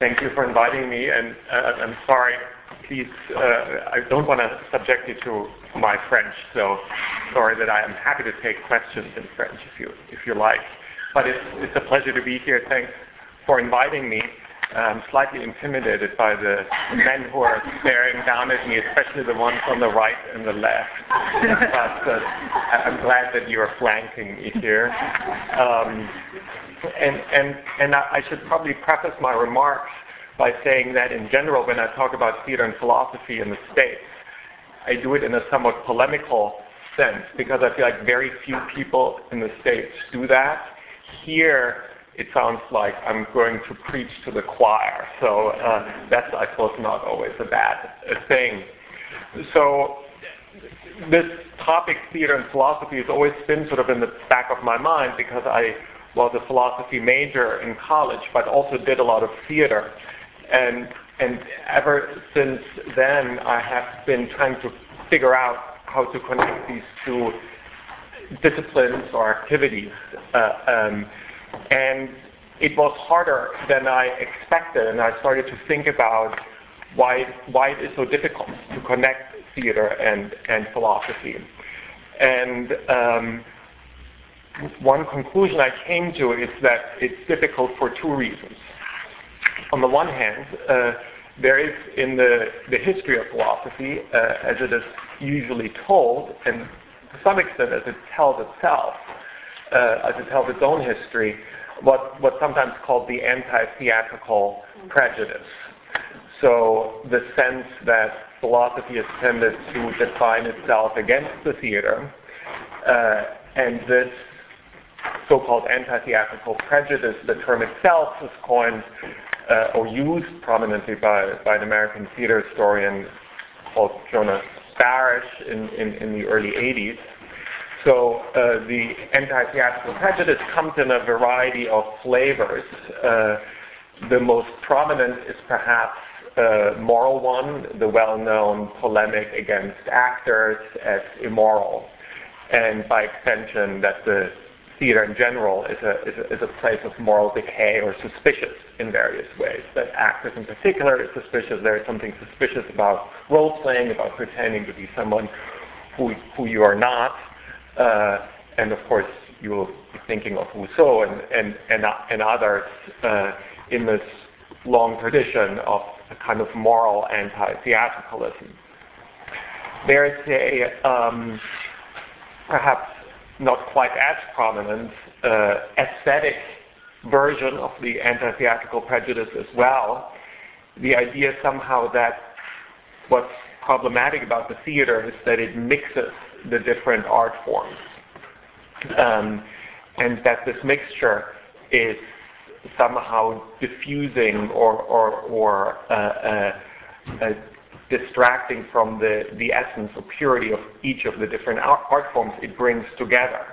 Thank you for inviting me, and uh, I'm sorry. Please, uh, I don't want to subject you to my French, so sorry that I am happy to take questions in French if you if you like. But it's a pleasure to be here. Thanks for inviting me. I'm slightly intimidated by the men who are staring down at me, especially the ones on the right and the left. but uh, I'm glad that you are flanking me here. And and and I should probably preface my remarks by saying that in general, when I talk about theater and philosophy in the States, I do it in a somewhat polemical sense because I feel like very few people in the States do that. Here, it sounds like I'm going to preach to the choir. So uh, that's, I suppose, not always a bad thing. So this topic, theater and philosophy, has always been sort of in the back of my mind because I was a philosophy major in college, but also did a lot of theater. And, and ever since then, I have been trying to figure out how to connect these two disciplines or activities. Uh, um, and it was harder than I expected, and I started to think about why, why it is so difficult to connect theater and, and philosophy. And um, one conclusion I came to is that it's difficult for two reasons. On the one hand, uh, there is in the, the history of philosophy, uh, as it is usually told, and to some extent as it tells itself, uh, as it tells its own history, what, what's sometimes called the anti-theatrical prejudice. So the sense that philosophy has tended to define itself against the theater, uh, and this so-called anti-theatrical prejudice, the term itself was coined uh, or used prominently by, by an American theater historian called Jonas Barish in, in, in the early 80s. So uh, the anti-theatrical prejudice comes in a variety of flavors. Uh, the most prominent is perhaps a moral one, the well-known polemic against actors as immoral, and by extension that the theater in general is a, is a, is a place of moral decay or suspicious in various ways. That actors in particular are suspicious. There is something suspicious about role playing, about pretending to be someone who, who you are not. Uh, and of course, you will be thinking of Rousseau and, and, and, and others uh, in this long tradition of a kind of moral anti-theatricalism. There is a um, perhaps not quite as prominent uh, aesthetic version of the anti-theatrical prejudice as well. The idea somehow that what's problematic about the theater is that it mixes the different art forms. Um, and that this mixture is somehow diffusing or, or, or uh, uh, uh, distracting from the, the essence or purity of each of the different art, forms it brings together.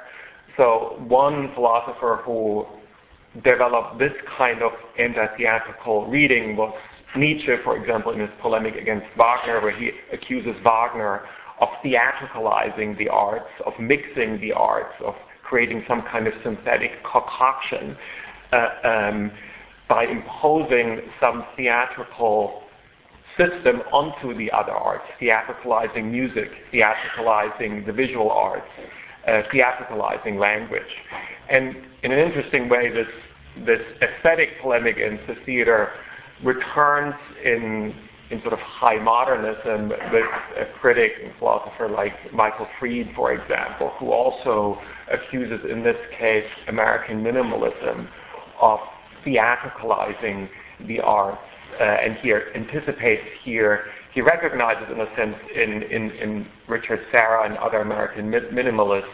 So one philosopher who developed this kind of anti-theatrical reading was Nietzsche, for example, in his polemic against Wagner, where he accuses Wagner of theatricalizing the arts, of mixing the arts, of creating some kind of synthetic concoction uh, um, by imposing some theatrical system onto the other arts, theatricalizing music, theatricalizing the visual arts, uh, theatricalizing language. And in an interesting way, this, this aesthetic polemic into theater returns in, in sort of high modernism with a critic and philosopher like Michael Fried, for example, who also accuses, in this case, American minimalism of theatricalizing the arts and here anticipates here, he recognizes in a sense in, in, in Richard Serra and other American minimalists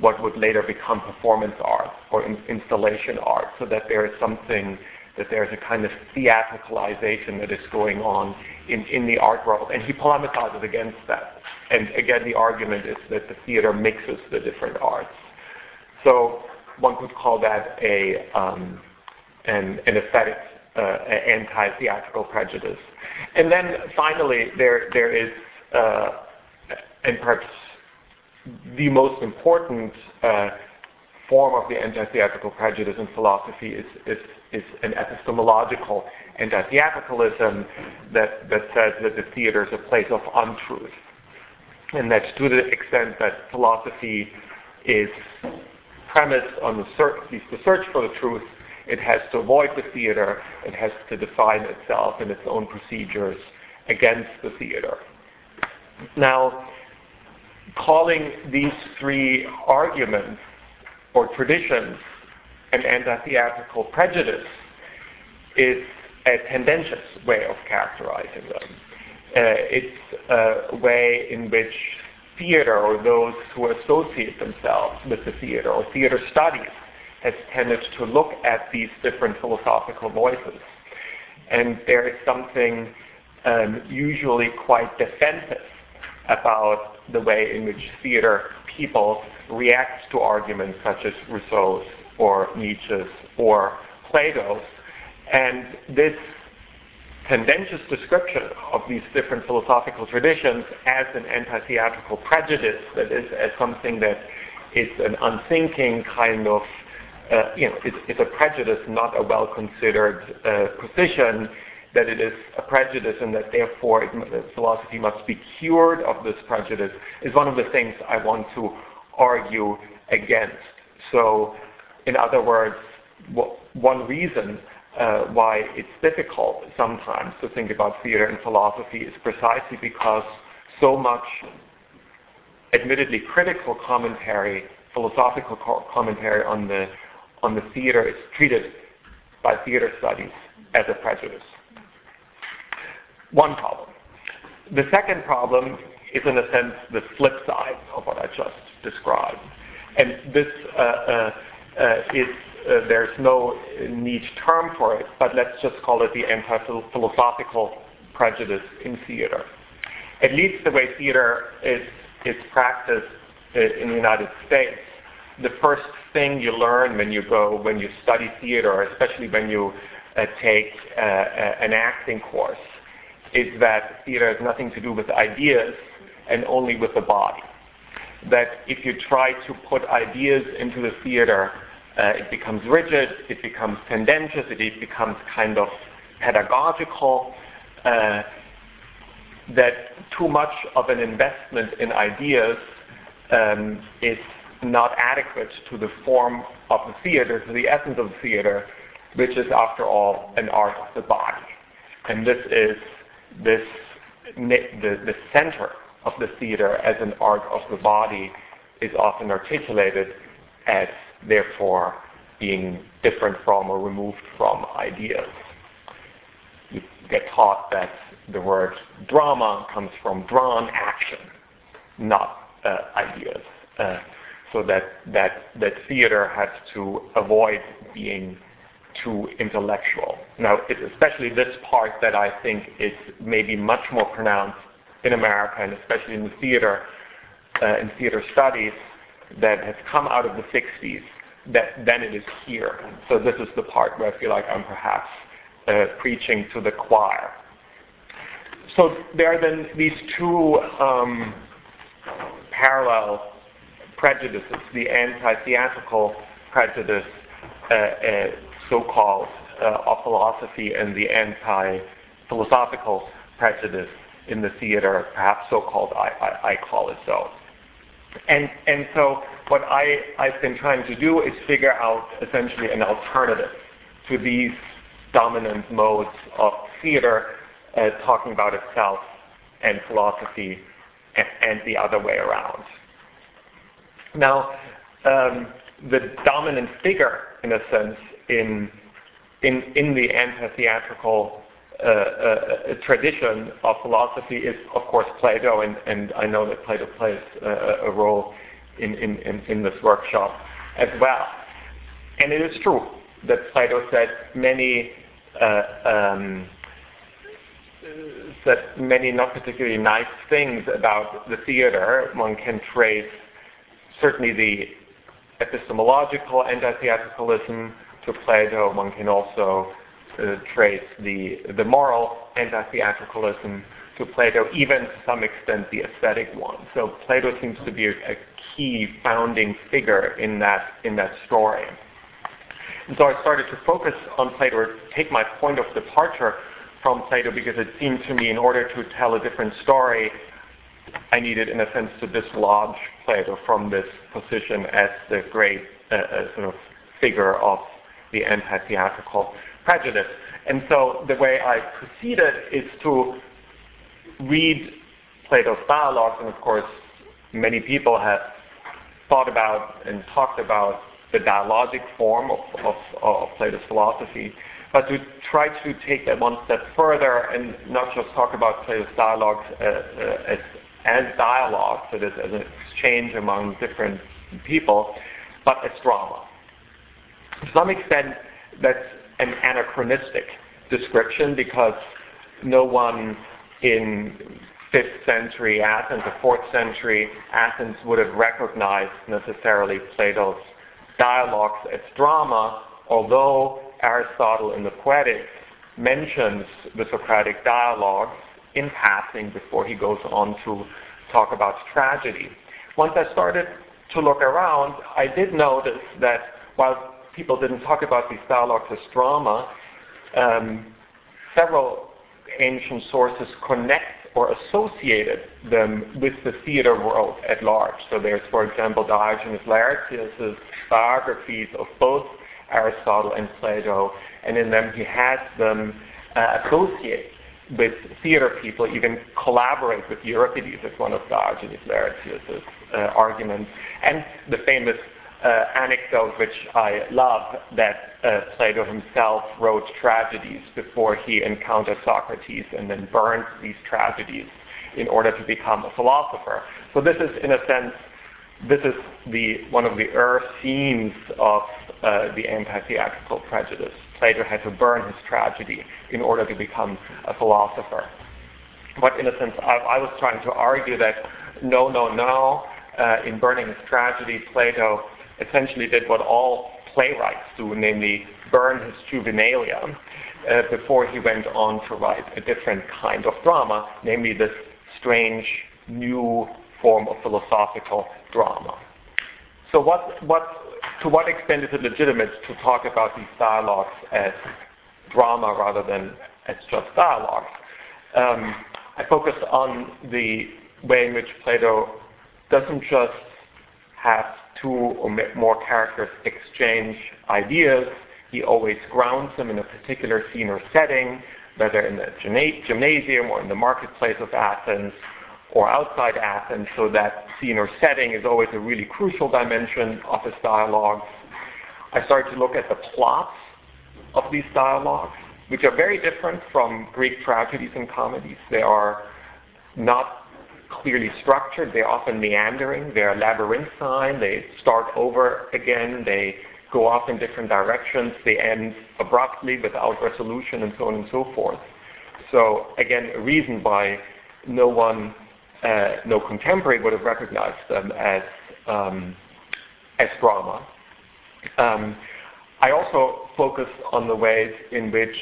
what would later become performance art or in, installation art, so that there is something, that there is a kind of theatricalization that is going on in, in the art world. And he polemicizes against that. And again, the argument is that the theater mixes the different arts. So one could call that a, um, an, an aesthetic uh, anti-theatrical prejudice. And then finally, there there is, uh, and perhaps the most important uh, form of the anti-theatrical prejudice in philosophy is, is, is an epistemological anti-theatricalism that, that says that the theater is a place of untruth. And that to the extent that philosophy is premised on the search, the search for the truth, it has to avoid the theater, it has to define itself and its own procedures against the theater. Now, calling these three arguments or traditions an anti-theatrical prejudice is a tendentious way of characterizing them. Uh, it's a way in which theater or those who associate themselves with the theater or theater studies has tended to look at these different philosophical voices. And there is something um, usually quite defensive about the way in which theater people react to arguments such as Rousseau's or Nietzsche's or Plato's. And this tendentious description of these different philosophical traditions as an anti-theatrical prejudice, that is, as something that is an unthinking kind of, it's, it's, a prejudice, not a well-considered uh, position, that it is a prejudice and that therefore philosophy must be cured of this prejudice, is one of the things I want to argue against. So, in other words, one reason uh, why it's difficult sometimes to think about theater and philosophy is precisely because so much admittedly critical commentary, philosophical co- commentary on the on the theater is treated by theater studies as a prejudice. One problem. The second problem is in a sense the flip side of what I just described. And this uh, uh, uh is uh, there's no neat term for it, but let's just call it the anti-philosophical prejudice in theater. At least the way theater is, is practiced uh, in the United States, the first thing you learn when you go, when you study theater, especially when you uh, take uh, an acting course, is that theater has nothing to do with ideas and only with the body. That if you try to put ideas into the theater, uh, it becomes rigid, it becomes tendentious, it becomes kind of pedagogical, uh, that too much of an investment in ideas um, is not adequate to the form of the theater, to the essence of the theater, which is, after all, an art of the body. And this is this the, the center of the theater as an art of the body is often articulated as therefore being different from or removed from ideas. You get taught that the word drama comes from drawn action, not uh, ideas. Uh, so that, that, that theater has to avoid being too intellectual. Now, it's especially this part that I think is maybe much more pronounced in America, and especially in the theater, uh, in theater studies, that has come out of the 60s that than it is here. So this is the part where I feel like I'm perhaps uh, preaching to the choir. So there are then these two um, parallel prejudices, the anti-theatrical prejudice, uh, uh, so-called, uh, of philosophy, and the anti-philosophical prejudice in the theater, perhaps so-called, I, I, I call it so. And, and so what I, I've been trying to do is figure out essentially an alternative to these dominant modes of theater, uh, talking about itself and philosophy and, and, the other way around. Now, um, the dominant figure, in a sense, in, in, in the anti-theatrical uh, uh, tradition of philosophy is, of course, Plato, and, and I know that Plato plays uh, a role in, in, in, this workshop as well. And it is true that Plato said many uh, um, said many not particularly nice things about the theater. One can trace certainly the epistemological anti-theatricalism to Plato. One can also uh, trace the the moral anti-theatricalism to Plato, even to some extent the aesthetic one. So Plato seems to be a, a key founding figure in that in that story. And so I started to focus on Plato, or take my point of departure from Plato, because it seemed to me in order to tell a different story, I needed, in a sense, to dislodge Plato from this position as the great uh, uh, sort of figure of the anti-theatrical prejudice. And so the way I proceeded is to read Plato's dialogues, and of course, many people have thought about and talked about the dialogic form of, of, of Plato's philosophy, but to try to take that one step further and not just talk about Plato's dialogues uh, uh, as, as dialogue, so as an exchange among different people, but as drama. To some extent, that's an anachronistic description because no one in 5th century Athens or 4th century Athens would have recognized necessarily Plato's dialogues as drama, although Aristotle in the Poetics mentions the Socratic dialogues in passing before he goes on to talk about tragedy. Once I started to look around, I did notice that while people didn't talk about these dialogues as drama, um, several ancient sources connect or associated them with the theater world at large. So there's, for example, Diogenes Laertius' biographies of both Aristotle and Plato, and in them he has them uh, associate with theater people, even collaborate with Euripides as one of Diogenes Laertius' uh, arguments. And the famous uh, anecdote, which I love, that uh, Plato himself wrote tragedies before he encountered Socrates and then burned these tragedies in order to become a philosopher. So this is, in a sense, this is the one of the earth themes of uh, the anti-theatrical prejudice. Plato had to burn his tragedy in order to become a philosopher. But in a sense, I, I was trying to argue that no, no, no. Uh, in burning his tragedy, Plato essentially did what all playwrights do, namely burn his juvenilia uh, before he went on to write a different kind of drama, namely this strange new form of philosophical drama. So what, what, to what extent is it legitimate to talk about these dialogues as drama rather than as just dialogues? Um, I focus on the way in which Plato doesn't just have two or more characters exchange ideas. He always grounds them in a particular scene or setting, whether in the gymnasium or in the marketplace of Athens or outside Athens, so that scene or setting is always a really crucial dimension of his dialogues. I started to look at the plots of these dialogues, which are very different from Greek tragedies and comedies. They are not clearly structured. They're often meandering. They're labyrinthine. They start over again. They go off in different directions. They end abruptly without resolution and so on and so forth. So again, a reason why no one, uh, no contemporary would have recognized them as um, as drama. Um, I also focus on the ways in which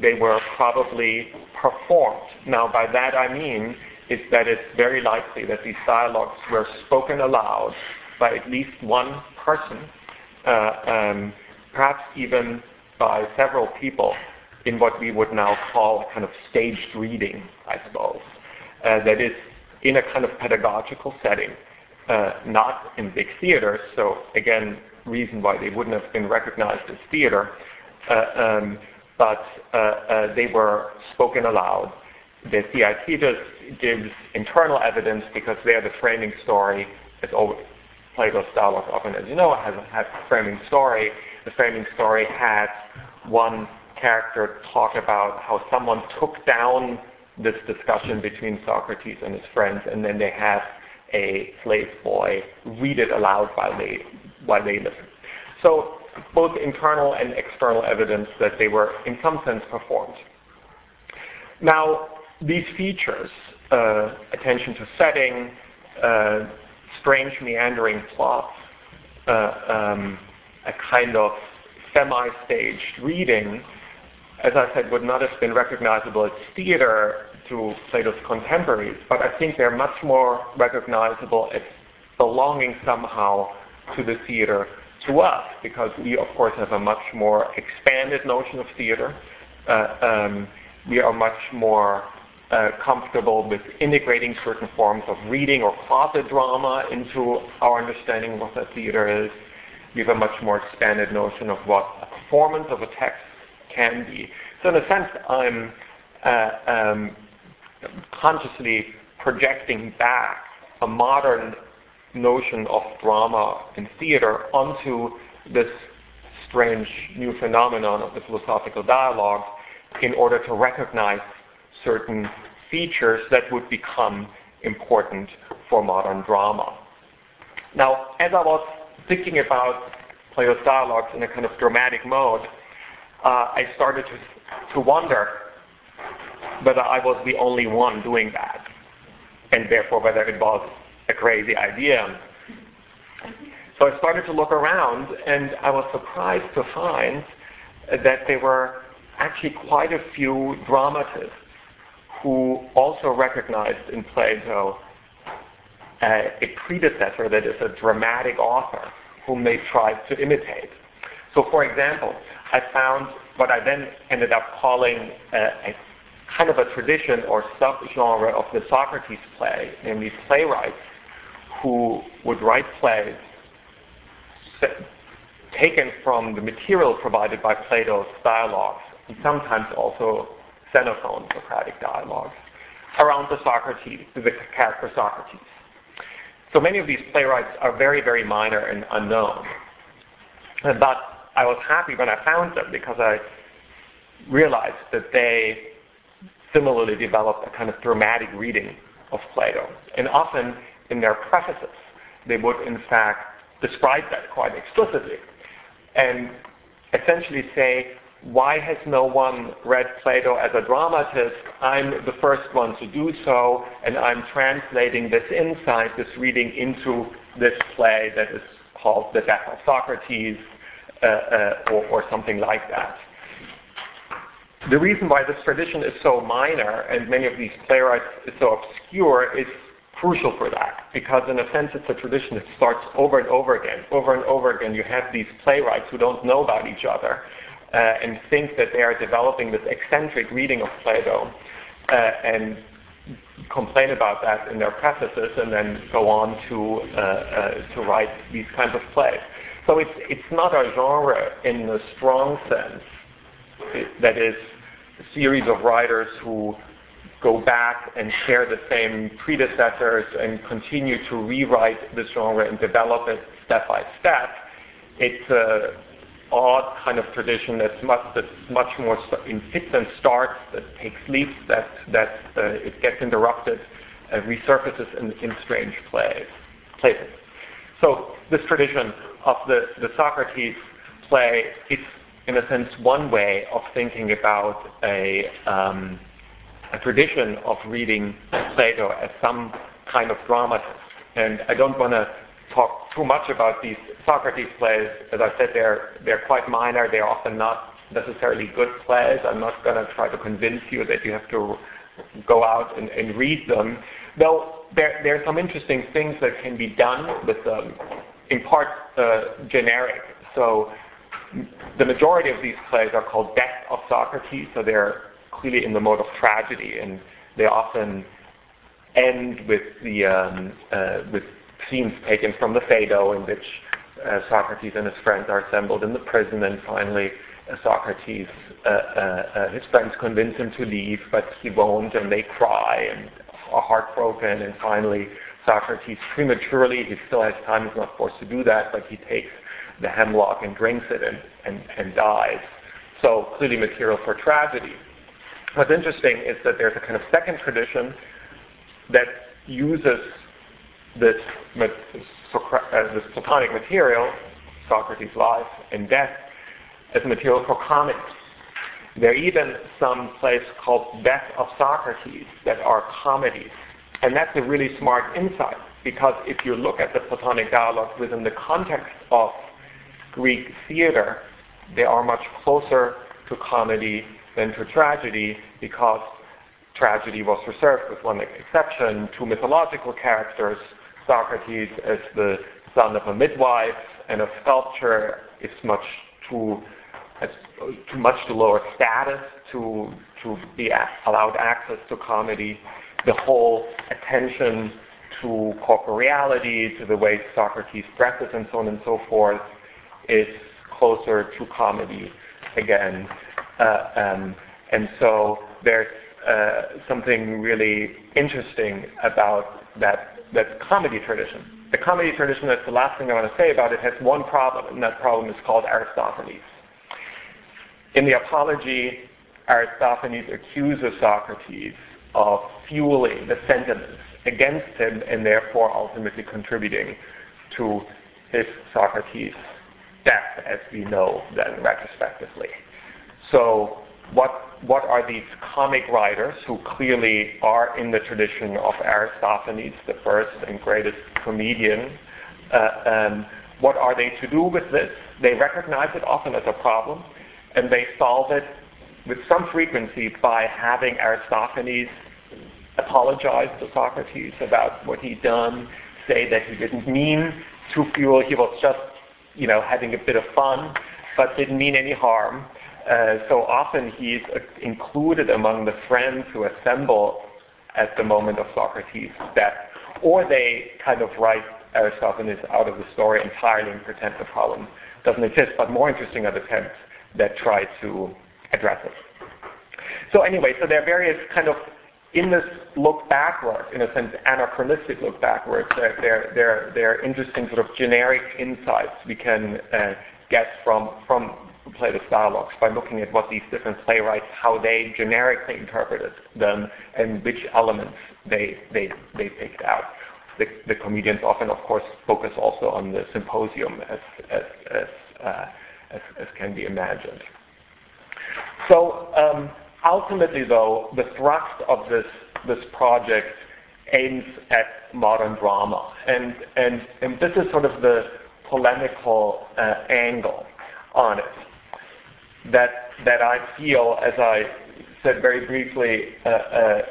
they were probably performed. Now, by that I mean is that it's very likely that these dialogues were spoken aloud by at least one person, uh, um, perhaps even by several people in what we would now call a kind of staged reading, I suppose. Uh, that is in a kind of pedagogical setting, uh, not in big theaters. So again, reason why they wouldn't have been recognized as theater, uh, um, but uh, uh, they were spoken aloud the Theaetetus gives internal evidence because there the framing story is always Plato's dialogue often, as you know, has a, has a framing story. The framing story has one character talk about how someone took down this discussion between Socrates and his friends, and then they have a slave boy read it aloud while they while they listen. So both internal and external evidence that they were in some sense performed. Now, these features, uh, attention to setting, uh, strange meandering plots, uh, um, a kind of semi-staged reading, as I said, would not have been recognizable as theater to Plato's contemporaries, but I think they're much more recognizable as belonging somehow to the theater to us, because we, of course, have a much more expanded notion of theater. Uh, um, we are much more uh, comfortable with integrating certain forms of reading or closet drama into our understanding of what the theater is. We have a much more expanded notion of what a performance of a text can be. So in a sense, I'm uh, um, consciously projecting back a modern notion of drama and theater onto this strange new phenomenon of the philosophical dialogue in order to recognize certain features that would become important for modern drama. Now, as I was thinking about Plato's dialogues in a kind of dramatic mode, I started to, to wonder whether I was the only one doing that, and therefore whether it was a crazy idea. So I started to look around, and I was surprised to find that there were actually quite a few dramatists who also recognized in Plato uh, a predecessor that is a dramatic author whom they tried to imitate. So, for example, I found what I then ended up calling a, a kind of a tradition or subgenre of the Socrates play, namely playwrights who would write plays taken from the material provided by Plato's dialogues, and sometimes also Xenophon's Socratic dialogues, around the Socrates, the character Socrates. So many of these playwrights are very, very minor and unknown. But I was happy when I found them because I realized that they similarly developed a kind of dramatic reading of Plato. And often in their prefaces, they would in fact describe that quite explicitly and essentially say, why has no one read Plato as a dramatist? I'm the first one to do so, and I'm translating this insight, this reading, into this play that is called The Death of Socrates, or, or something like that. The reason why this tradition is so minor and many of these playwrights is so obscure is crucial for that because in a sense it's a tradition that starts over and over again. Over and over again you have these playwrights who don't know about each other uh, and think that they are developing this eccentric reading of Plato uh, and complain about that in their prefaces and then go on to, uh, uh to write these kinds of plays. So it's, it's not a genre in the strong sense that is a series of writers who go back and share the same predecessors and continue to rewrite this genre and develop it step by step. It's a odd kind of tradition that's much, that's much more in fits and starts, that takes leaps, that, that uh, it gets interrupted, uh, resurfaces in, in strange places. So this tradition of the, the Socrates play, it's in a sense one way of thinking about a, um, a tradition of reading Plato as some kind of dramatist. And I don't want to talk too much about these Socrates plays. As I said, they're, they're quite minor. They're often not necessarily good plays. I'm not going to try to convince you that you have to go out and, and read them. Though there, there are some interesting things that can be done with them, in part uh, generic. So the majority of these plays are called Death of Socrates, so they're clearly in the mode of tragedy, and they often end with the um, uh, with scenes taken from the Phaedo, in which uh, Socrates and his friends are assembled in the prison, and finally uh, Socrates, uh, uh, his friends convince him to leave, but he won't, and they cry and are heartbroken, and finally Socrates prematurely, he still has time, he's not forced to do that, but he takes the hemlock and drinks it and, and, and dies. So clearly material for tragedy. What's interesting is that there's a kind of second tradition that uses this, uh, this Platonic material, Socrates' life and death, as material for comedy. There are even some plays called Death of Socrates that are comedies. And that's a really smart insight because if you look at the Platonic dialogues within the context of Greek theater, they are much closer to comedy than to tragedy because tragedy was reserved, with one exception, to mythological characters. Socrates as the son of a midwife and a sculptor is much too, has too much too lower status to to be allowed access to comedy. The whole attention to corporeality, to the way Socrates dresses, and so on and so forth, is closer to comedy again. Uh, um, and so there's uh, something really interesting about that, that comedy tradition. The comedy tradition, that's the last thing I want to say about it, has one problem, and that problem is called Aristophanes. In the Apology, Aristophanes accuses Socrates of fueling the sentiments against him and therefore ultimately contributing to his Socrates' death, as we know then retrospectively. So what what are these comic writers who clearly are in the tradition of Aristophanes, the first and greatest comedian? Uh, um, what are they to do with this? They recognize it often as a problem, and they solve it with some frequency by having Aristophanes apologize to Socrates about what he'd done, say that he didn't mean to fuel, he was just, you know, having a bit of fun, but didn't mean any harm. Uh, so often he's uh, included among the friends who assemble at the moment of Socrates' death, or they kind of write Aristophanes out of the story entirely and pretend the problem doesn't exist. But more interesting are the attempts that try to address it. So anyway, so there are various kind of in this look backward, in a sense, anachronistic look backwards, there, there, there, there are interesting sort of generic insights we can uh, get from, from Plato's dialogues by looking at what these different playwrights, how they generically interpreted them, and which elements they, they, they picked out. The, the comedians often, of course, focus also on the symposium as, as, as, uh, as, as can be imagined. So um, ultimately, though, the thrust of this, this project aims at modern drama. And, and, and this is sort of the polemical uh, angle on it that, that I feel, as I said very briefly uh, uh,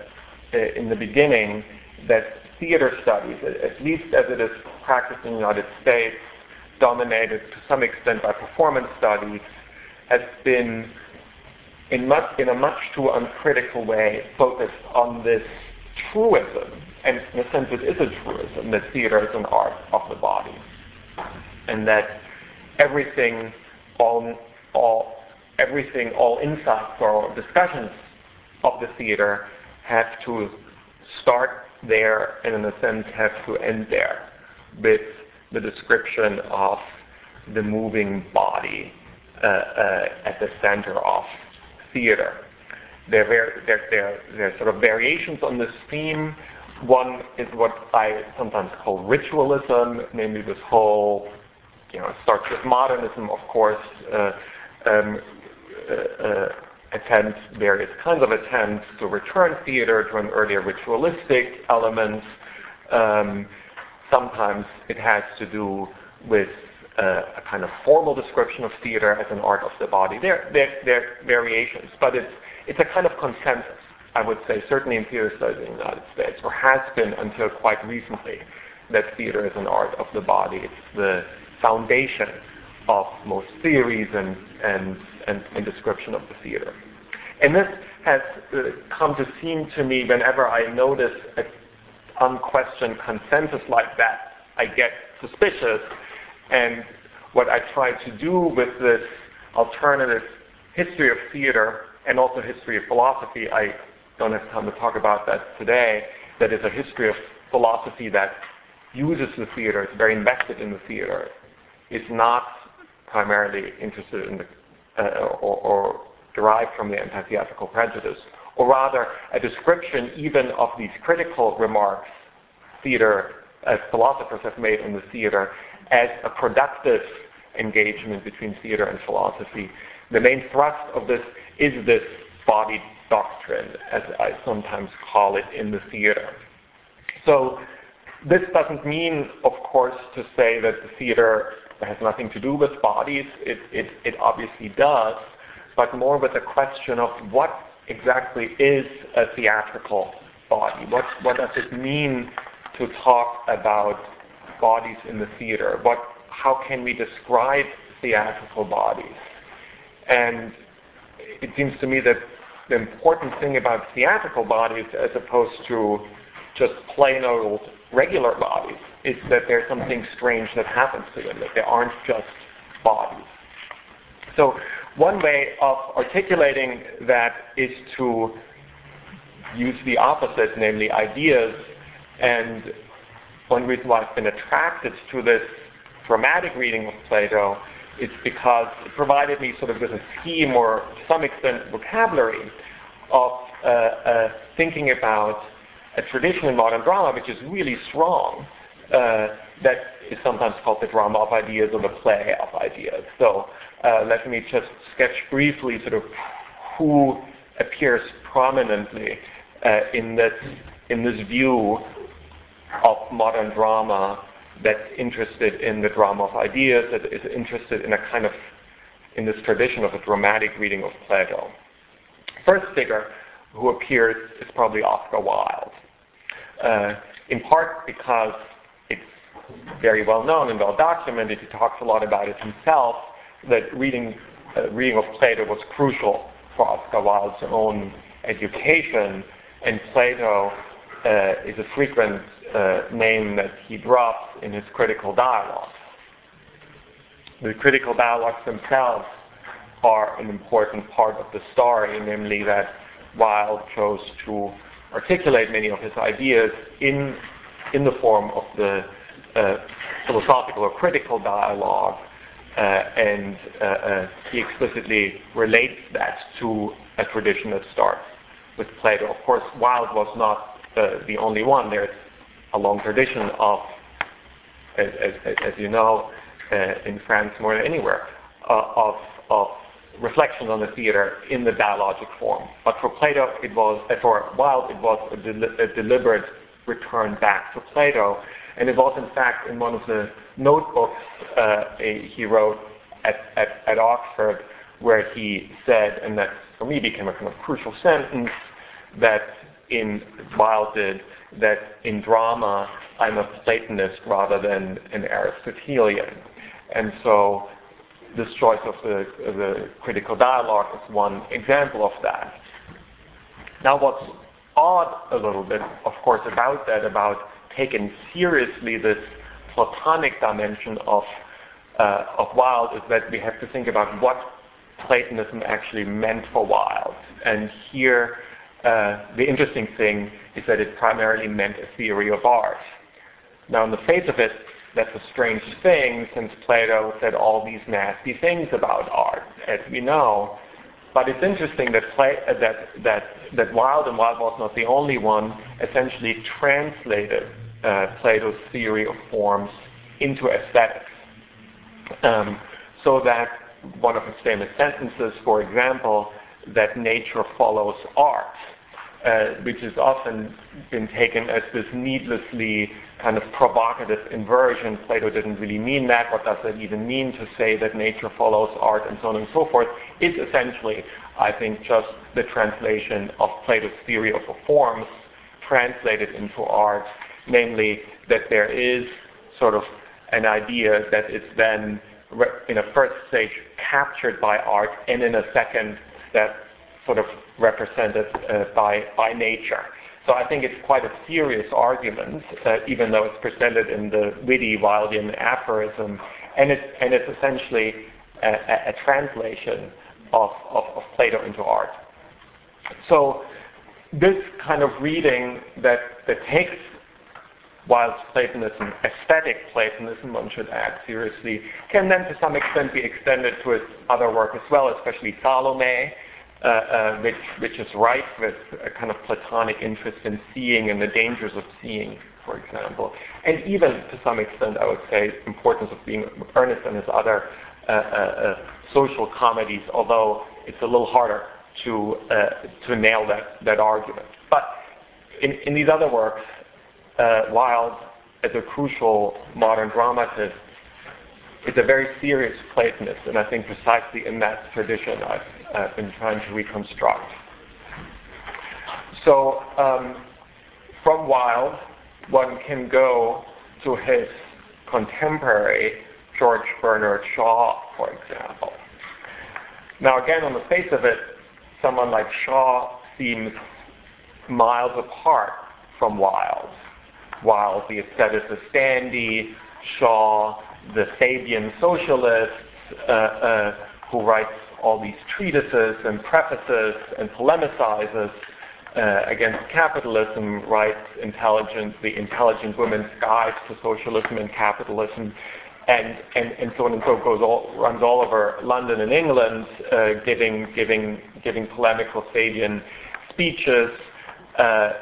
in the beginning, that theater studies, at least as it is practiced in the United States, dominated to some extent by performance studies, has been in, much, in a much too uncritical way focused on this truism, and in a sense it is a truism, that theater is an art of the body, and that everything, all, all, everything, all insights or discussions of the theater have to start there and in a sense have to end there with the description of the moving body uh, uh, at the center of theater. There, are sort of variations on this theme. One is what I sometimes call ritualism, namely this whole, you know, it starts with modernism, of course, uh, um, uh, uh, attempts, various kinds of attempts to return theater to an earlier ritualistic element. Um, sometimes it has to do with a kind of formal description of theater as an art of the body. There, there, there are variations, but it's, it's a kind of consensus, I would say, certainly in theater studies in the United States, or has been until quite recently, that theater is an art of the body. It's the foundation of most theories and, and, and, and description of the theater. And this has uh, come to seem to me whenever I notice an unquestioned consensus like that, I get suspicious and what I try to do with this alternative history of theater and also history of philosophy, I don't have time to talk about that today, that is a history of philosophy that uses the theater, is very invested in the theater, is not primarily interested in the, uh, or, or derived from the anti-theatrical prejudice, or rather a description even of these critical remarks theater as philosophers have made in the theater as a productive engagement between theater and philosophy. The main thrust of this is this body doctrine, as I sometimes call it in the theater. So this doesn't mean, of course, to say that the theater has nothing to do with bodies. It, it, it obviously does, but more with the question of what exactly is a theatrical body? What, what does it mean to talk about bodies in the theater? What, how can we describe theatrical bodies? And it seems to me that the important thing about theatrical bodies as opposed to just plain old regular bodies is that there's something strange that happens to them, that they aren't just bodies. So one way of articulating that is to use the opposite, namely ideas, and one reason why I've been attracted to this dramatic reading of Plato is because it provided me sort of with a scheme or to some extent vocabulary of uh, uh, thinking about a tradition in modern drama which is really strong uh, that is sometimes called the drama of ideas or the play of ideas. So uh, let me just sketch briefly sort of who appears prominently uh, in this in this view of modern drama that's interested in the drama of ideas, that is interested in a kind of in this tradition of a dramatic reading of Plato. First figure who appears is probably Oscar Wilde, uh, in part because it's very well known and well documented. He talks a lot about it himself. That reading uh, reading of Plato was crucial for Oscar Wilde's own education, and Plato uh, is a frequent uh, name that he drops in his critical dialogues. The critical dialogues themselves are an important part of the story, namely that Wilde chose to articulate many of his ideas in, in the form of the uh, philosophical or critical dialogue, uh, and uh, uh he explicitly relates that to a tradition that starts with Plato. Of course, Wilde was not uh, the only one. There's a long tradition of, as, as, as you know, uh, in France more than anywhere, of, of reflection on the theater in the dialogic form. But for Plato, it was, uh, for Wilde, it was a, del- a, deliberate return back to Plato. And it was, in fact, in one of the notebooks uh, he wrote at, at, at Oxford, where he said, and that for me became a kind of crucial sentence, that in Wilde did, that in drama, I'm a Platonist rather than an Aristotelian. And so this choice of the, the critical dialogue is one example of that. Now, what's odd a little bit, of course, about that, about taking seriously this Platonic dimension of uh, of Wilde, is that we have to think about what Platonism actually meant for Wilde. And here, the interesting thing is that it primarily meant a theory of art. Now, in the face of it, that's a strange thing since Plato said all these nasty things about art, as we know. But it's interesting that, Play, uh, that, that, that Wilde, and Wilde was not the only one, essentially translated uh, Plato's theory of forms into aesthetics. Um, so that one of his famous sentences, for example, that nature follows art, uh, which has often been taken as this needlessly kind of provocative inversion. Plato didn't really mean that. What does that even mean to say that nature follows art and so on and so forth? Is essentially, I think, just the translation of Plato's theory of the forms translated into art, namely that there is sort of an idea that is then in a first stage captured by art and in a second step sort of represented uh, by, by nature. So I think it's quite a serious argument, uh, even though it's presented in the witty Wildean aphorism, and it's, and it's essentially a, translation of, Plato into art. So this kind of reading that, takes Wilde's Platonism, aesthetic Platonism, one should add seriously, can then to some extent be extended to his other work as well, especially Salome, which, which is rife with a kind of Platonic interest in seeing and the dangers of seeing, for example. And even to some extent, I would say, importance of being earnest in his other uh, uh, uh social comedies, although it's a little harder to, uh, to nail that, that argument. But in, in these other works, Wilde, as a crucial modern dramatist, is a very serious Platonist, and I think precisely in that tradition I've uh, been trying to reconstruct. So um, from Wilde, one can go to his contemporary George Bernard Shaw, for example. Now again, on the face of it, someone like Shaw seems miles apart from Wilde. Wilde, the aestheticist dandy, Shaw, the Fabian socialist, uh, uh, who writes all these treatises and prefaces and polemicizes uh, against capitalism, writes intelligent, the intelligent woman's guide to socialism and capitalism, and, and, and so on and so goes all, runs all over London and England, uh, giving, giving, giving polemical Fabian speeches. Uh,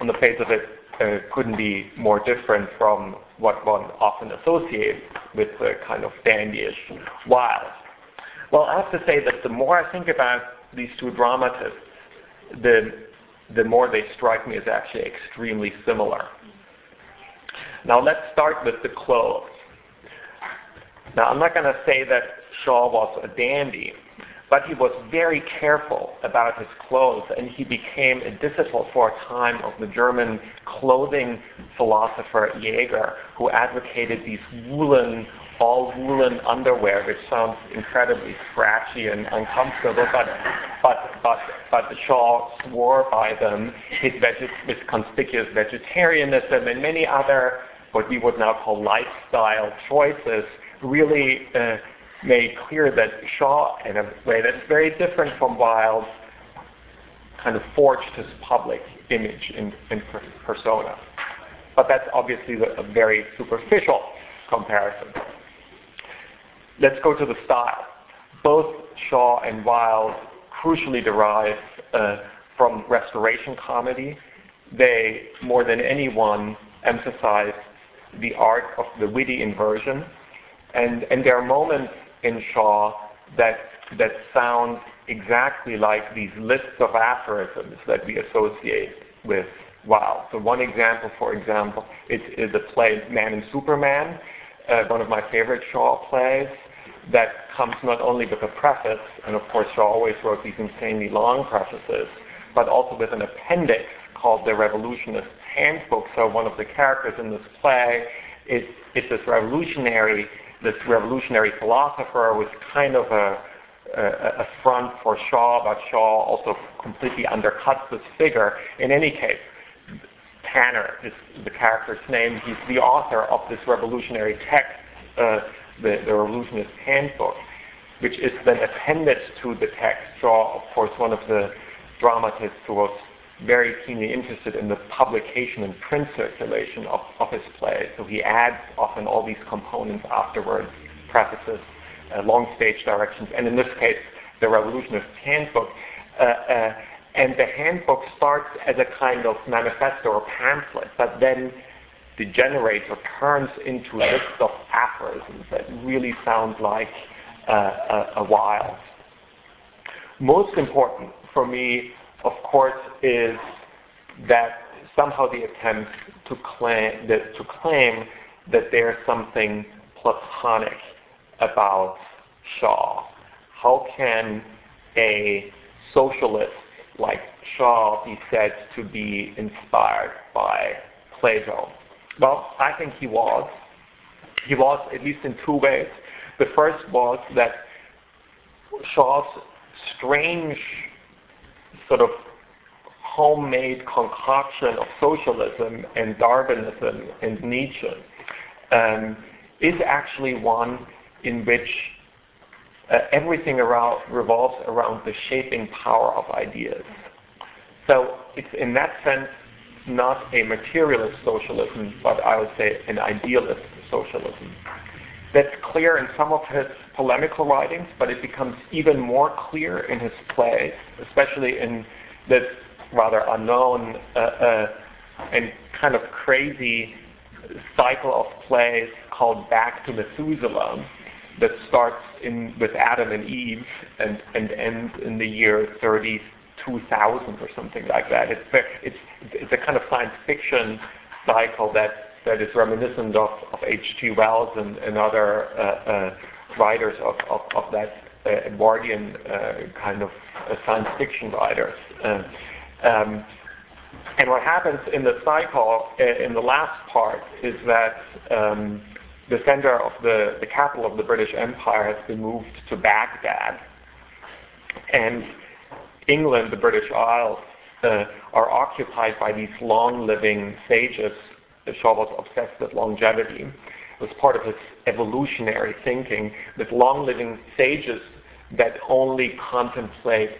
on the face of it, uh, couldn't be more different from what one often associates with the kind of dandyish Wilde. Well, I have to say that the more I think about these two dramatists, the, the more they strike me as actually extremely similar. Now let's start with the clothes. Now I'm not going to say that Shaw was a dandy, but he was very careful about his clothes, and he became a disciple for a time of the German clothing philosopher Jaeger, who advocated these woolen, all woolen underwear, which sounds incredibly scratchy and uncomfortable, but but but but Shaw swore by them. His, veget- his conspicuous vegetarianism and many other what we would now call lifestyle choices really uh, made clear that Shaw, in a way that's very different from Wilde, kind of forged his public image in persona. But that's obviously a very superficial comparison. Let's go to the style. Both Shaw and Wilde crucially derive uh, from Restoration comedy. They, more than anyone, emphasize the art of the witty inversion. And, and there are moments in Shaw that, that sound exactly like these lists of aphorisms that we associate with Wilde. So one example, for example, is, is the play Man and Superman, uh, one of my favorite Shaw plays that comes not only with a preface, and of course Shaw always wrote these insanely long prefaces, but also with an appendix called the Revolutionist Handbook. So one of the characters in this play is, is this revolutionary this revolutionary philosopher was kind of a, a, a front for Shaw, but Shaw also completely undercuts this figure. In any case, Tanner is the character's name. He's the author of this revolutionary text, uh, the, the Revolutionist Handbook, which is then appended to the text. Shaw, of course, one of the dramatists who was very keenly interested in the publication and print circulation of, of his plays. So he adds often all these components afterwards, prefaces, uh, long stage directions, and in this case, the Revolutionist Handbook. Uh, uh, and the handbook starts as a kind of manifesto or pamphlet, but then degenerates or turns into a list of aphorisms that really sound like uh, a, a Wilde. Most important for me of course, is that somehow the attempt to claim that, to claim that there's something platonic about Shaw. How can a socialist like Shaw be said to be inspired by Plato? Well, I think he was. He was, at least in two ways. The first was that Shaw's strange sort of homemade concoction of socialism and Darwinism and Nietzsche um, is actually one in which uh, everything around, revolves around the shaping power of ideas. So it's in that sense not a materialist socialism, but I would say an idealist socialism. That's clear in some of his polemical writings, but it becomes even more clear in his plays, especially in this rather unknown uh, uh, and kind of crazy cycle of plays called Back to Methuselah that starts in with Adam and Eve and, and ends in the year 32,000 or something like that. It's, it's, it's a kind of science fiction cycle that that is reminiscent of, of H.G. Wells and, and other uh, uh, writers of, that uh, Edwardian uh, kind of uh, science fiction writers. Um, and what happens in the cycle, in the last part, is that um, the center of the, the capital of the British Empire has been moved to Baghdad. And England, the British Isles, uh, are occupied by these long-living sages. Shaw was obsessed with longevity. Was part of his evolutionary thinking that long-living sages that only contemplate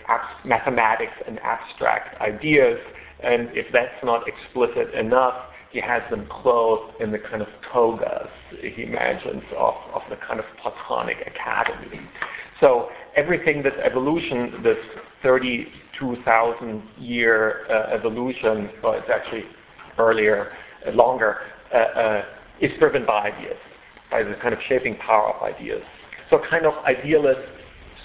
mathematics and abstract ideas, and if that's not explicit enough, he has them clothed in the kind of togas he imagines of, of the kind of Platonic academy. So everything that evolution, this 32,000 year uh, evolution, well, it's actually earlier, uh, longer, uh, uh, is driven by ideas, by the kind of shaping power of ideas. So kind of idealist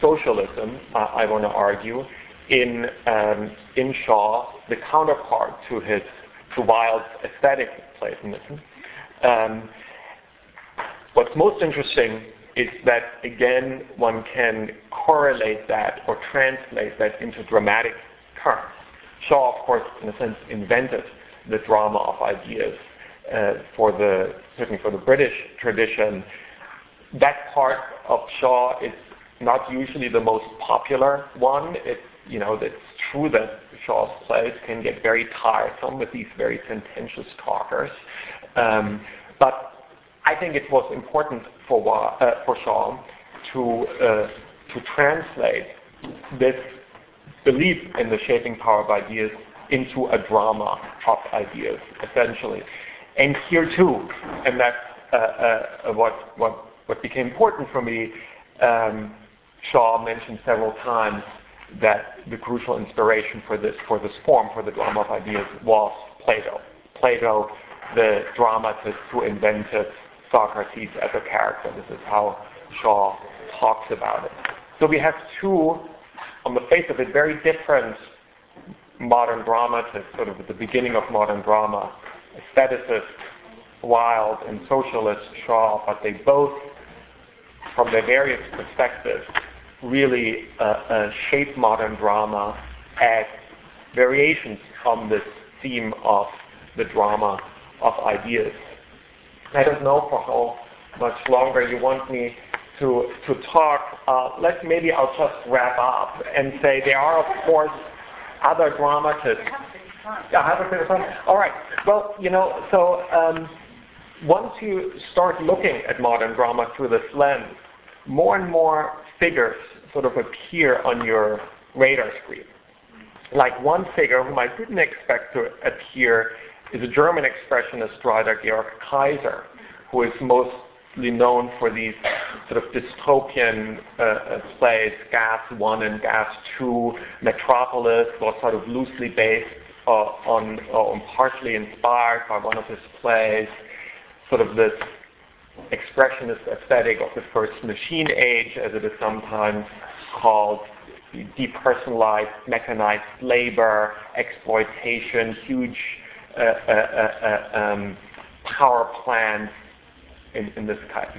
socialism, uh, I want to argue, in um, in Shaw, the counterpart to his to Wilde's aesthetic Platonism. Um, what's most interesting is that again one can correlate that or translate that into dramatic terms. Shaw, of course, in a sense, invented the drama of ideas for the certainly for the British tradition. That part of Shaw is not usually the most popular one. It's you know it's true that Shaw's plays can get very tiresome with these very sententious talkers, um, but I think it was important for uh, for Shaw to uh, to translate this belief in the shaping power of ideas into a drama of ideas, essentially. And here too, and that's uh, uh what what what became important for me. Um, Shaw mentioned several times that the crucial inspiration for this for this form, for the drama of ideas, was Plato. Plato, the dramatist who invented Socrates as a character. This is how Shaw talks about it. So we have two, on the face of it, very different modern dramatists, sort of at the beginning of modern drama, aestheticist Wilde and socialist Shaw, but they both, from their various perspectives, really uh, uh, shape modern drama as variations on this theme of the drama of ideas. I don't know for how much longer you want me to to talk. Uh, let maybe I'll just wrap up and say there are of course other dramatists. Yeah, have a bit of fun. All right. Well, you know, so um, once you start looking at modern drama through this lens, more and more figures sort of appear on your radar screen. Like one figure whom I didn't expect to appear is a German expressionist writer, Georg Kaiser, who is mostly known for these sort of dystopian uh, uh plays, Gas 1 and Gas 2, Metropolis, was sort of loosely based uh, on, uh, partially inspired by one of his plays, sort of this expressionist aesthetic of the first machine age, as it is sometimes called, depersonalized, mechanized labor, exploitation, huge uh, uh, uh, um, power plants, in, in, this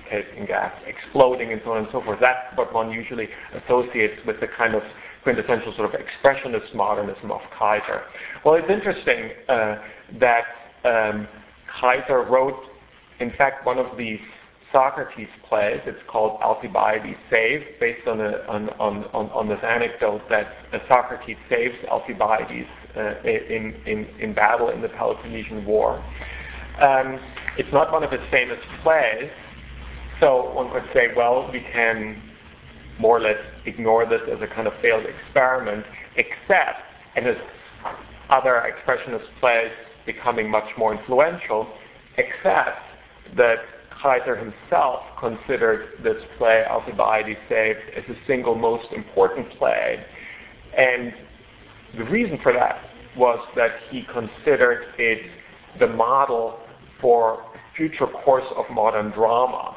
case in gas, exploding and so on and so forth. That's what one usually associates with the kind of quintessential sort of expressionist modernism of Kaiser. Well, it's interesting uh, that um, Kaiser wrote, in fact, one of these Socrates plays. It's called Alcibiades Saved, based on, a, on, on, on, this anecdote that uh, Socrates saves Alcibiades uh, in, in, in battle in the Peloponnesian War. Um, it's not one of his famous plays, so one could say, well, we can more or less ignore this as a kind of failed experiment, except, and his other expressionist plays becoming much more influential, except that Kaiser himself considered this play, Alcibiades Saved, as the single most important play. And the reason for that was that he considered it the model for future course of modern drama.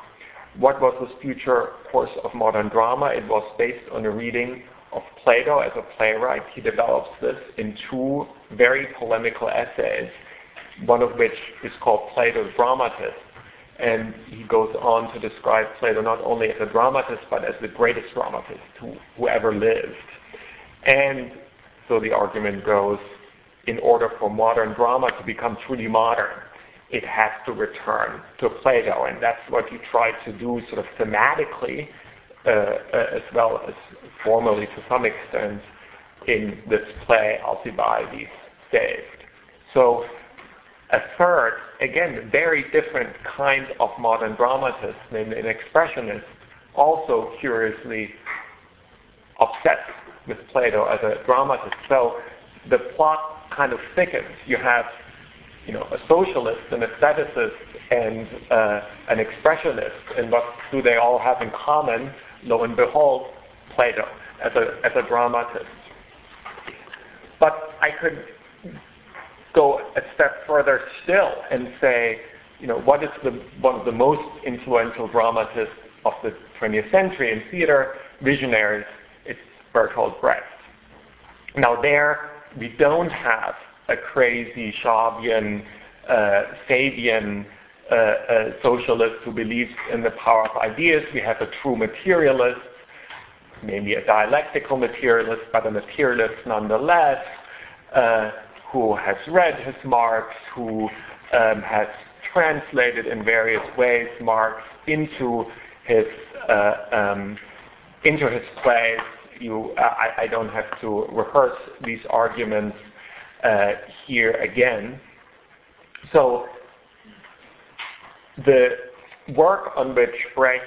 What was this future course of modern drama? It was based on a reading of Plato as a playwright. He develops this in two very polemical essays, one of which is called Plato's Dramatist, and he goes on to describe Plato not only as a dramatist, but as the greatest dramatist who, who ever lived. And so the argument goes, in order for modern drama to become truly modern, it has to return to Plato, and that's what he try to do sort of thematically uh, uh, as well as formally to some extent in this play Alcibiades Saved. So a third, again, very different kind of modern dramatist, namely an expressionist, also curiously obsessed with Plato as a dramatist. So the plot kind of thickens. You have, you know, a socialist, an aestheticist, and uh, an expressionist. And what do they all have in common? Lo and behold, Plato as a as a dramatist. But I could go a step further still and say, you know, what is the one of the most influential dramatists of the 20th century in theater, visionaries? It's Bertolt Brecht. Now there, we don't have a crazy Shavian, uh, Fabian uh, uh, socialist who believes in the power of ideas. We have a true materialist, maybe a dialectical materialist, but a materialist nonetheless, uh, who has read his Marx, who um, has translated in various ways Marx into his uh, um, into his plays. You, I, I, don't have to rehearse these arguments uh, here again. So the work on which Brecht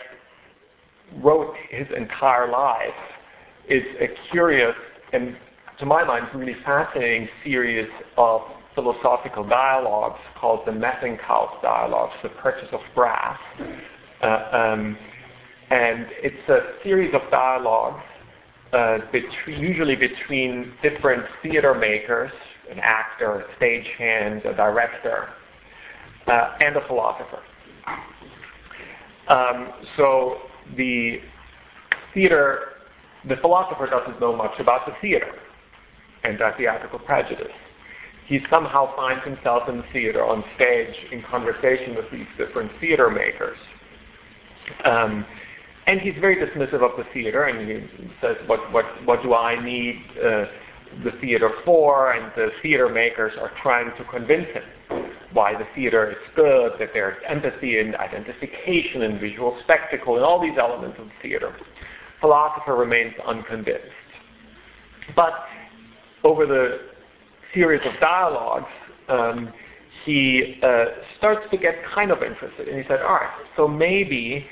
wrote his entire life is a curious and, to my mind, really fascinating series of philosophical dialogues called the Messingkauf dialogues, the purchase of brass. Uh, um, and it's a series of dialogues, uh, between, usually between different theater makers, an actor, a stagehand, a director, uh, and a philosopher. Um, so the theater, the philosopher doesn't know much about the theater and that theatrical prejudice. He somehow finds himself in the theater on stage in conversation with these different theater makers. Um, and he's very dismissive of the theater, and he says, "What, what, what do I need uh, the theater for?" And the theater makers are trying to convince him why the theater is good, that there's empathy and identification and visual spectacle and all these elements of the theater. Philosopher remains unconvinced. But over the series of dialogues, um, he uh, starts to get kind of interested. And he said, all right, so maybe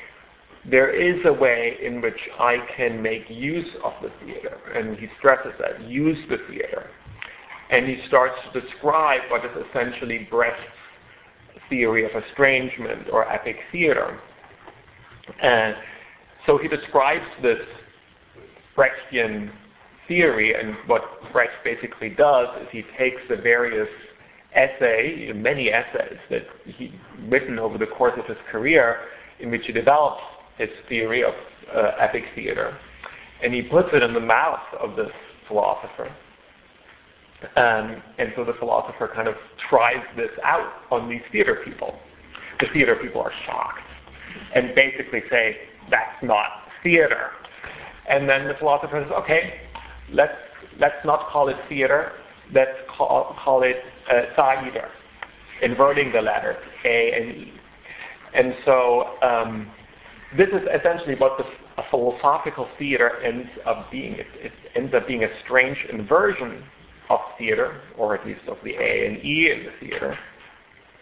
there is a way in which I can make use of the theater. And he stresses that, use the theater and he starts to describe what is essentially Brecht's theory of estrangement or epic theater. And so he describes this Brechtian theory, and what Brecht basically does is he takes the various essay, many essays that he written over the course of his career, in which he develops his theory of uh, epic theater, and he puts it in the mouth of this philosopher um, and so the philosopher kind of tries this out on these theater people. The theater people are shocked and basically say, that's not theater. And then the philosopher says, okay, let's, let's not call it theater, let's call, call it uh, inverting the letters A and E. And so um, this is essentially what the, a philosophical theater ends up being. It, it ends up being a strange inversion of theater, or at least of the A and E in the theater,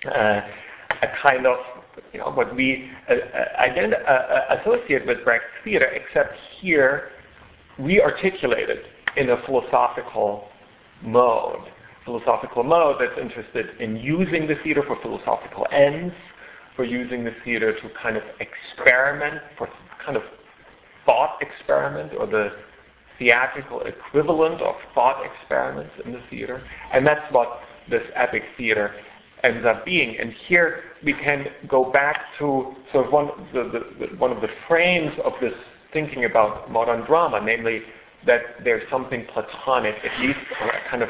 uh, a kind of you know what we uh, uh ident- uh, uh, associate with Brecht theater, except here re-articulated in a philosophical mode. Philosophical mode that's interested in using the theater for philosophical ends, for using the theater to kind of experiment, for kind of thought experiment, or the theatrical equivalent of thought experiments in the theater. And that's what this epic theater ends up being. And here we can go back to sort of one, the, the, one of the frames of this thinking about modern drama, namely that there's something platonic, at least a kind of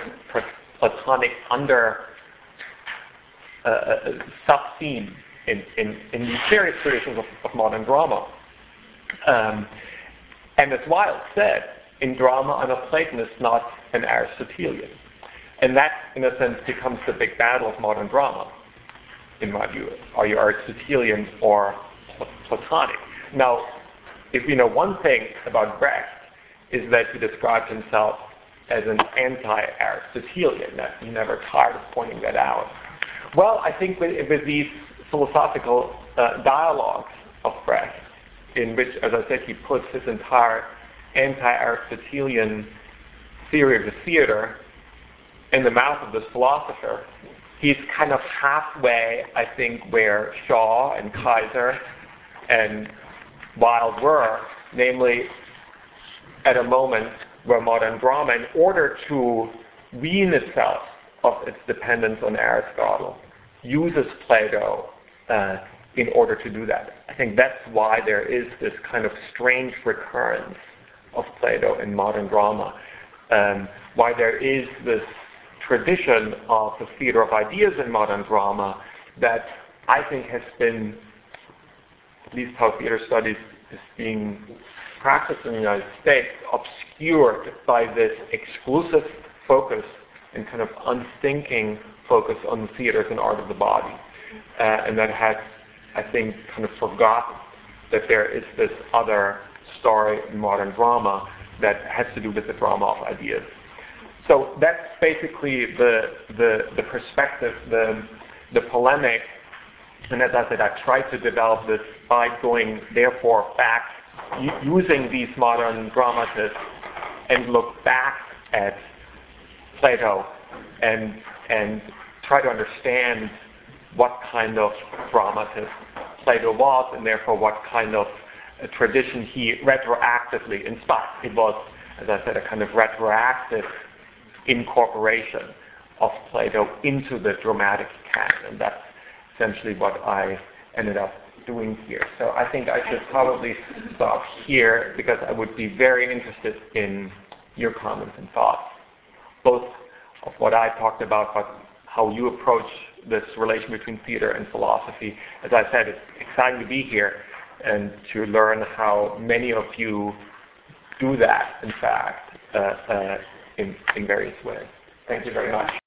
platonic under uh, uh, uh, sub-theme in, in, in various traditions of, of modern drama. Um, and as Wilde said, in drama, I'm a Platonist, not an Aristotelian. And that, in a sense, becomes the big battle of modern drama, in my view. Are you Aristotelian or Platonic? Now, if we know one thing about Brecht, is that he described himself as an anti-Aristotelian. That he never tired of pointing that out. Well, I think with, with these philosophical uh, dialogues of Brecht, in which, as I said, he puts his entire anti-Aristotelian theory of the theater in the mouth of this philosopher, he's kind of halfway, I think, where Shaw and Kaiser and Wilde were, namely at a moment where modern drama, in order to wean itself of its dependence on Aristotle, uses Plato uh, in order to do that. I think that's why there is this kind of strange recurrence of Plato in modern drama, um, why there is this tradition of the theater of ideas in modern drama that I think has been, at least how theater studies is being practiced in the United States, obscured by this exclusive focus and kind of unthinking focus on the theater as an art of the body. Uh, and that has, I think, kind of forgotten that there is this other story in modern drama that has to do with the drama of ideas. So that's basically the, the, the perspective, the, the polemic. And as I said, I tried to develop this by going, therefore, back, using these modern dramatists and look back at Plato and, and try to understand what kind of dramatist Plato was and therefore what kind of uh, tradition he retroactively inspired. It was, as I said, a kind of retroactive incorporation of Plato into the dramatic canon. That's essentially what I ended up doing here. So I think I should probably stop here because I would be very interested in your comments and thoughts, both of what I talked about, but how you approach this relation between theater and philosophy. As I said, it's exciting to be here and to learn how many of you do that, in fact, uh, uh, in, in various ways. Thank you very much.